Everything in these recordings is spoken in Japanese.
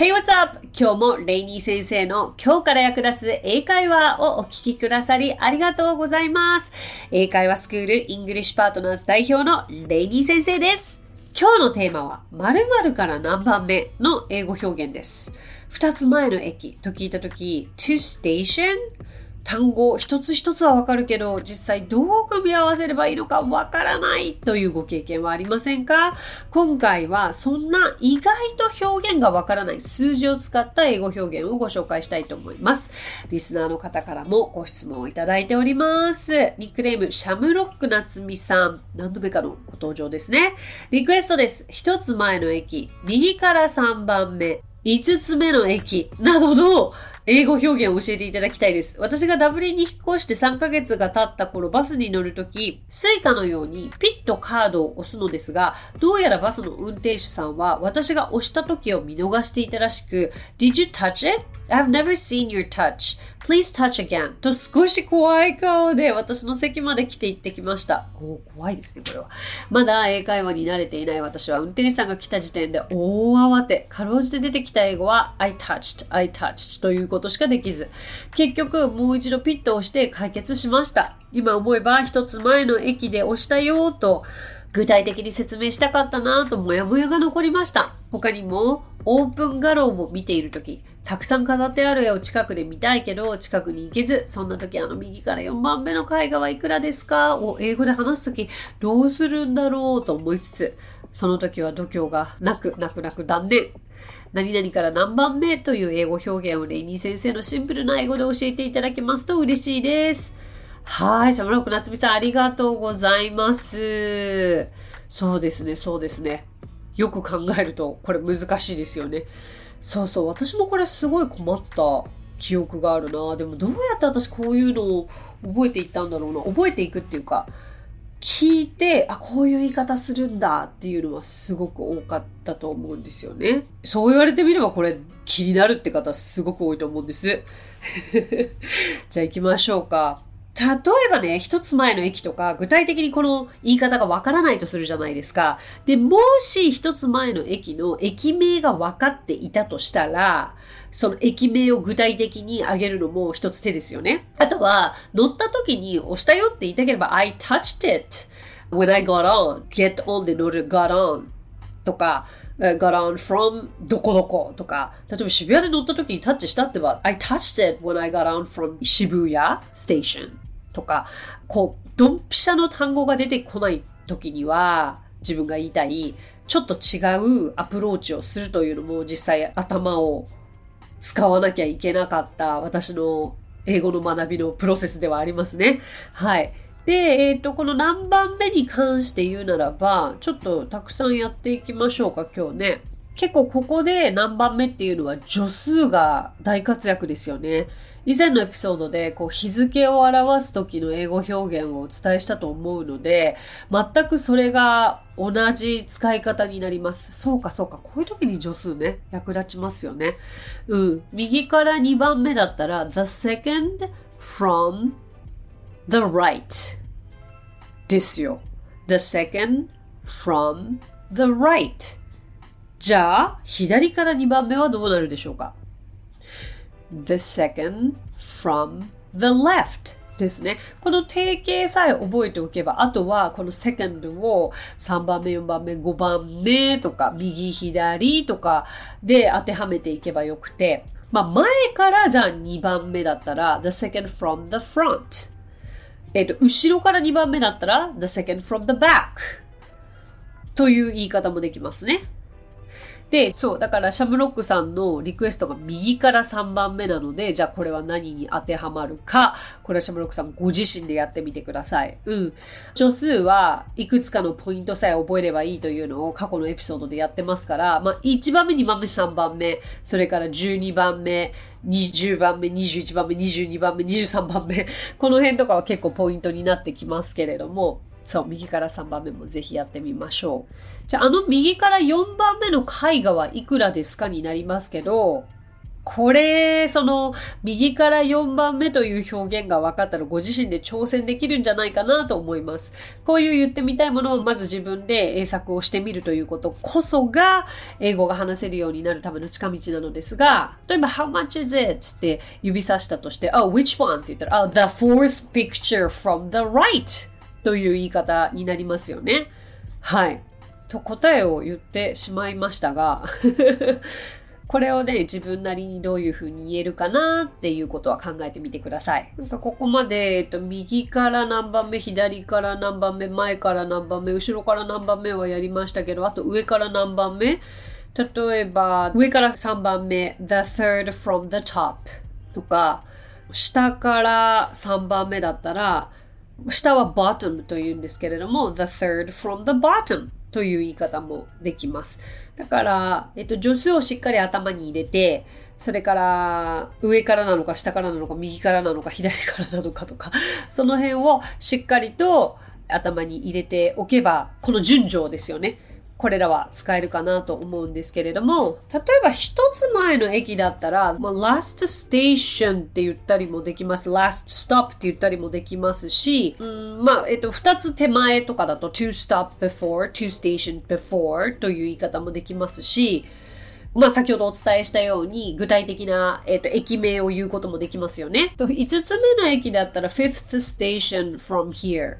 Hey, what's up? 今日もレイニー先生の今日から役立つ英会話をお聞きくださりありがとうございます。英会話スクールイングリッシュパートナーズ代表のレイニー先生です。今日のテーマは〇〇から何番目の英語表現です。二つ前の駅と聞いたとき two station 単語一つ一つはわかるけど実際どう組み合わせればいいのかわからないというご経験はありませんか？今回はそんな意外と表現がわからない数字を使った英語表現をご紹介したいと思います。リスナーの方からもご質問をいただいております。ニックネームシャムロックなつみさん。何度目かのご登場ですね。リクエストです。一つ前の駅、右から3番目、5つ目の駅などの英語表現を教えていただきたいです。私がダブリンに引っ越して3ヶ月が経った頃バスに乗るとき、スイカのようにピッとカードを押すのですが、どうやらバスの運転手さんは私が押した時を見逃していたらしく、Did you touch it? I've never seen your touch. Please touch again. と少し怖い顔で私の席まで来て行ってきました。おー怖いですね、これは。まだ英会話に慣れていない私は運転手さんが来た時点で大慌て。かろうじて出てきた英語は I touched, I touched ということしかできず。結局もう一度ピッと押して解決しました。今思えば一つ前の駅で押したよと具体的に説明したかったなぁとモヤモヤが残りました。他にもオープン画廊を見ているとき、たくさん飾ってある絵を近くで見たいけど近くに行けず、そんな時あの右から4番目の絵画はいくらですか？を英語で話すときどうするんだろうと思いつつ、その時は度胸がなくなくなく断念。何々から何番目という英語表現をレイニー先生のシンプルな英語で教えていただけますと嬉しいです。はい、シャムロック夏美さんありがとうございます。そうですね、そうですね。よく考えるとこれ難しいですよね。そうそう、私もこれすごい困った記憶があるな。でもどうやって私こういうのを覚えていったんだろうな。覚えていくっていうか、聞いて、あ、こういう言い方するんだっていうのはすごく多かったと思うんですよね。そう言われてみればこれ気になるって方すごく多いと思うんです。じゃあ行きましょうか。例えばね、一つ前の駅とか、具体的にこの言い方がわからないとするじゃないですか。で、もし一つ前の駅の駅名が分かっていたとしたら、その駅名を具体的に挙げるのも一つ手ですよね。あとは、乗った時に押したよって言いたければ、I touched it when I got on. get on で乗る got on とか、got on from どこどことか、例えば渋谷で乗った時にタッチしたってば、I touched it when I got on from 渋谷 station とか、こう、ドンピシャの単語が出てこない時には、自分が言いたい、ちょっと違うアプローチをするというのも実際頭を使わなきゃいけなかった私の英語の学びのプロセスではありますね。はい。で、えっ、と、この何番目に関して言うならば、ちょっとたくさんやっていきましょうか、今日ね。結構ここで何番目っていうのは助数が大活躍ですよね。以前のエピソードでこう日付を表す時の英語表現をお伝えしたと思うので、全くそれが同じ使い方になります。そうかそうか。こういう時に助数ね、役立ちますよね。うん。右から2番目だったら、the second from the right ですよ。the second from the right じゃあ、左から2番目はどうなるでしょうか ?the second from the left ですね。この定型さえ覚えておけば、あとはこの second を3番目、4番目、5番目とか、右、左とかで当てはめていけばよくて、まあ前からじゃあ2番目だったら、the second from the front。えっ、と、後ろから2番目だったら、the second from the back。という言い方もできますね。で、そう、だからシャムロックさんのリクエストが右から3番目なので、じゃあこれは何に当てはまるか、これはシャムロックさんご自身でやってみてください。うん。助数はいくつかのポイントさえ覚えればいいというのを過去のエピソードでやってますから、まあ1番目、2番目、3番目、それから12番目、20番目、21番目、22番目、23番目、この辺とかは結構ポイントになってきますけれども、そう、右から3番目もぜひやってみましょう。じゃあ、あの右から4番目の絵画はいくらですかになりますけど、これ、その、右から4番目という表現が分かったらご自身で挑戦できるんじゃないかなと思います。こういう言ってみたいものをまず自分で英作をしてみるということこそが、英語が話せるようになるための近道なのですが、例えば、how much is it? って指さしたとして、oh, which one? って言ったら、oh, the fourth picture from the right という言い方になりますよね。はい。と答えを言ってしまいましたが これをね、自分なりにどういうふうに言えるかなっていうことは考えてみてください。ここまで、えっと、右から何番目、左から何番目、前から何番目、後ろから何番目はやりましたけど、あと上から何番目例えば、上から3番目、the third from the top とか、下から3番目だったら、下は bottom というんですけれども、the third from the bottom という言い方もできます。だから、えっと、助数をしっかり頭に入れて、それから、上からなのか、下からなのか、右からなのか、左からなのかとか、その辺をしっかりと頭に入れておけば、この順序ですよね。これらは使えるかなと思うんですけれども、例えば一つ前の駅だったら、まあ、last station って言ったりもできます。last stop って言ったりもできますし、うん、まあ、えっと、二つ手前とかだと to stop before, to station before という言い方もできますし、まあ、先ほどお伝えしたように、具体的な、えっ、と、駅名を言うこともできますよね。と、5つ目の駅だったら、fifth station from here。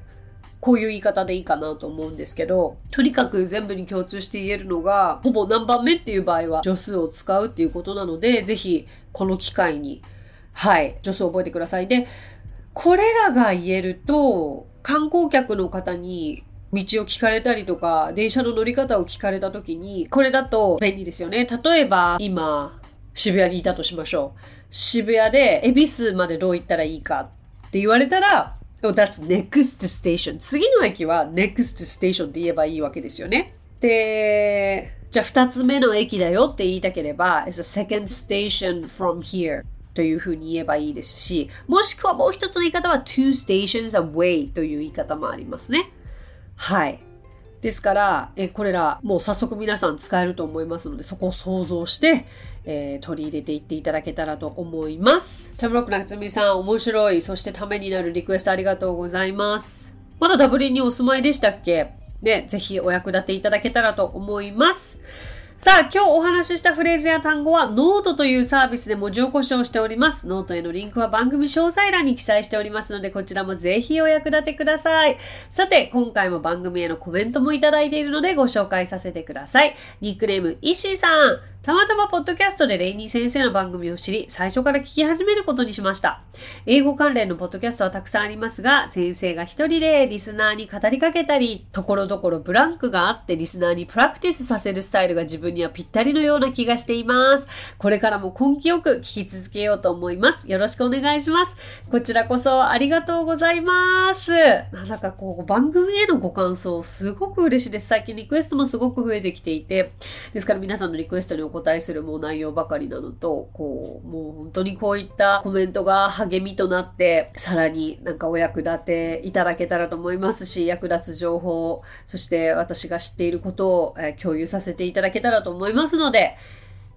こういう言い方でいいかなと思うんですけど、とにかく全部に共通して言えるのが、ほぼ何番目っていう場合は助数を使うっていうことなので、ぜひこの機会に、はい、助数を覚えてください。で、これらが言えると、観光客の方に道を聞かれたりとか、電車の乗り方を聞かれた時に、これだと便利ですよね。例えば、今、渋谷にいたとしましょう。渋谷で、恵比寿までどう行ったらいいかって言われたら、Oh, that's next station. 次の駅は next station って言えばいいわけですよね。で、じゃあ二つ目の駅だよって言いたければ、is a second station from here というふうに言えばいいですし、もしくはもう一つの言い方は two stations away という言い方もありますね。はい。ですから、えこれらもう早速皆さん使えると思いますので、そこを想像して、えー、取り入れていっていただけたらと思います。シャムロックなつみさん、面白い、そしてためになるリクエストありがとうございます。まだダブリンにお住まいでしたっけ？ね、ぜひお役立ていただけたらと思います。さあ、今日お話ししたフレーズや単語はノートというサービスで文字起こしをしております。ノートへのリンクは番組詳細欄に記載しておりますので、こちらもぜひお役立てください。さて、今回も番組へのコメントもいただいているのでご紹介させてください。ニックネーム、イシーさん。たまたまポッドキャストでレイニー先生の番組を知り、最初から聞き始めることにしました。英語関連のポッドキャストはたくさんありますが、先生が一人でリスナーに語りかけたり、ところどころブランクがあってリスナーにプラクティスさせるスタイルが自分にはぴったりのような気がしています。これからも根気よく聞き続けようと思います。よろしくお願いします。こちらこそありがとうございます。なんだかこう、番組へのご感想、すごく嬉しいです。最近リクエストもすごく増えてきていて、ですから皆さんのリクエストに答えするもう内容ばかりなのと、こう、もう本当にこういったコメントが励みとなって、さらになんかお役立ていただけたらと思いますし、役立つ情報、そして私が知っていることを、共有させていただけたらと思いますので、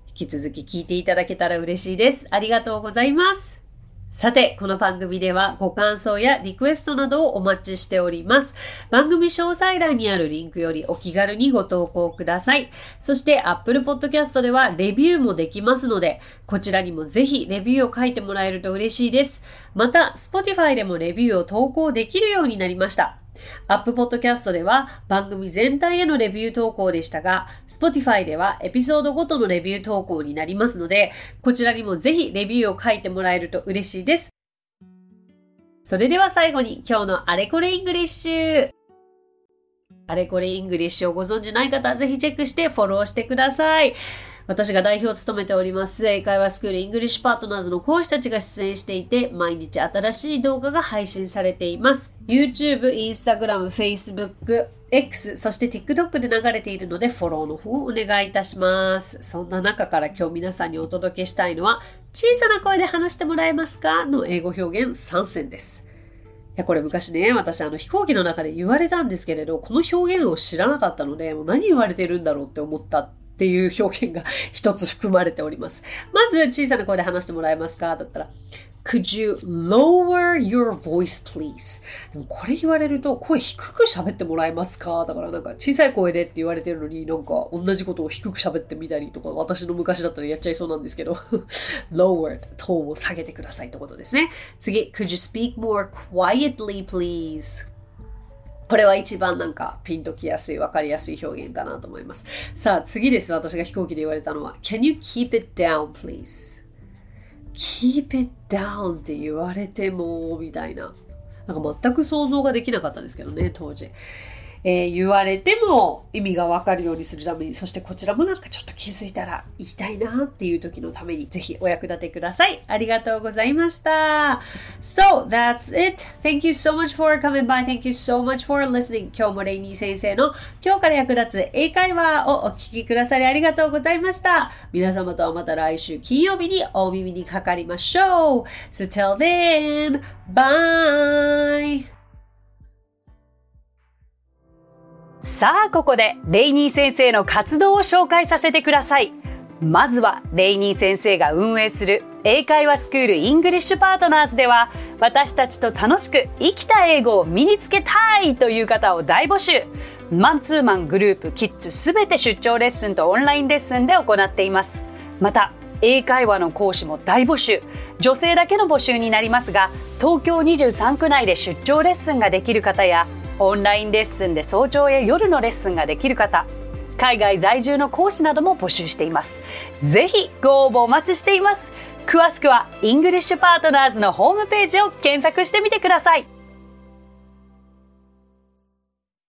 引き続き聞いていただけたら嬉しいです。ありがとうございます。さて、この番組ではご感想やリクエストなどをお待ちしております。番組詳細欄にあるリンクよりお気軽にご投稿ください。そして Apple Podcast ではレビューもできますので、こちらにもぜひレビューを書いてもらえると嬉しいです。また、Spotify でもレビューを投稿できるようになりました。アップポッドキャストでは番組全体へのレビュー投稿でしたが、Spotify ではエピソードごとのレビュー投稿になりますので、こちらにもぜひレビューを書いてもらえると嬉しいです。それでは最後に今日のあれこれイングリッシュ。あれこれイングリッシュをご存知ない方はぜひチェックしてフォローしてください。私が代表を務めております、英会話スクールイングリッシュパートナーズの講師たちが出演していて、毎日新しい動画が配信されています。YouTube、Instagram、Facebook、X、そして TikTok で流れているので、フォローの方をお願いいたします。そんな中から今日皆さんにお届けしたいのは、小さな声で話してもらえますか？の英語表現3選です。いや、これ昔ね、私あの飛行機の中で言われたんですけれど、この表現を知らなかったので、もう何言われてるんだろうって思ったっていう表現が一つ含まれております。まず、小さな声で話してもらえますか？だったら、Could you lower your voice, please? でもこれ言われると声低く喋ってもらえますか？だからなんか小さい声でって言われてるのになんか同じことを低く喋ってみたりとか私の昔だったらやっちゃいそうなんですけど lower トーンを下げてくださいってことですね。次、Could you speak more quietly, please? これは一番なんかピンときやすい、わかりやすい表現かなと思います。さあ次です。私が飛行機で言われたのは Can you keep it down, please? keep it down って言われても、みたいな。なんか全く想像ができなかったんですけどね、当時。えー、言われても意味がわかるようにするために、そしてこちらもなんかちょっと気づいたら言いたいなっていう時のためにぜひお役立てください。ありがとうございました。So, that's it. Thank you so much for coming by. Thank you so much for listening. 今日もレイニー先生の今日から役立つ英会話をお聞きくださりありがとうございました。皆様とはまた来週金曜日にお耳にかかりましょう。So till then, bye! さあ、ここでレイニー先生の活動を紹介させてください。まずは、レイニー先生が運営する英会話スクールイングリッシュパートナーズでは、私たちと楽しく生きた英語を身につけたいという方を大募集。マンツーマングループ、キッズすべて出張レッスンとオンラインレッスンで行っています。また、英会話の講師も大募集。女性だけの募集になりますが、東京23区内で出張レッスンができる方や、オンラインレッスンで早朝や夜のレッスンができる方、海外在住の講師なども募集しています。ぜひご応募お待ちしています。詳しくはイングリッシュパートナーズのホームページを検索してみてください。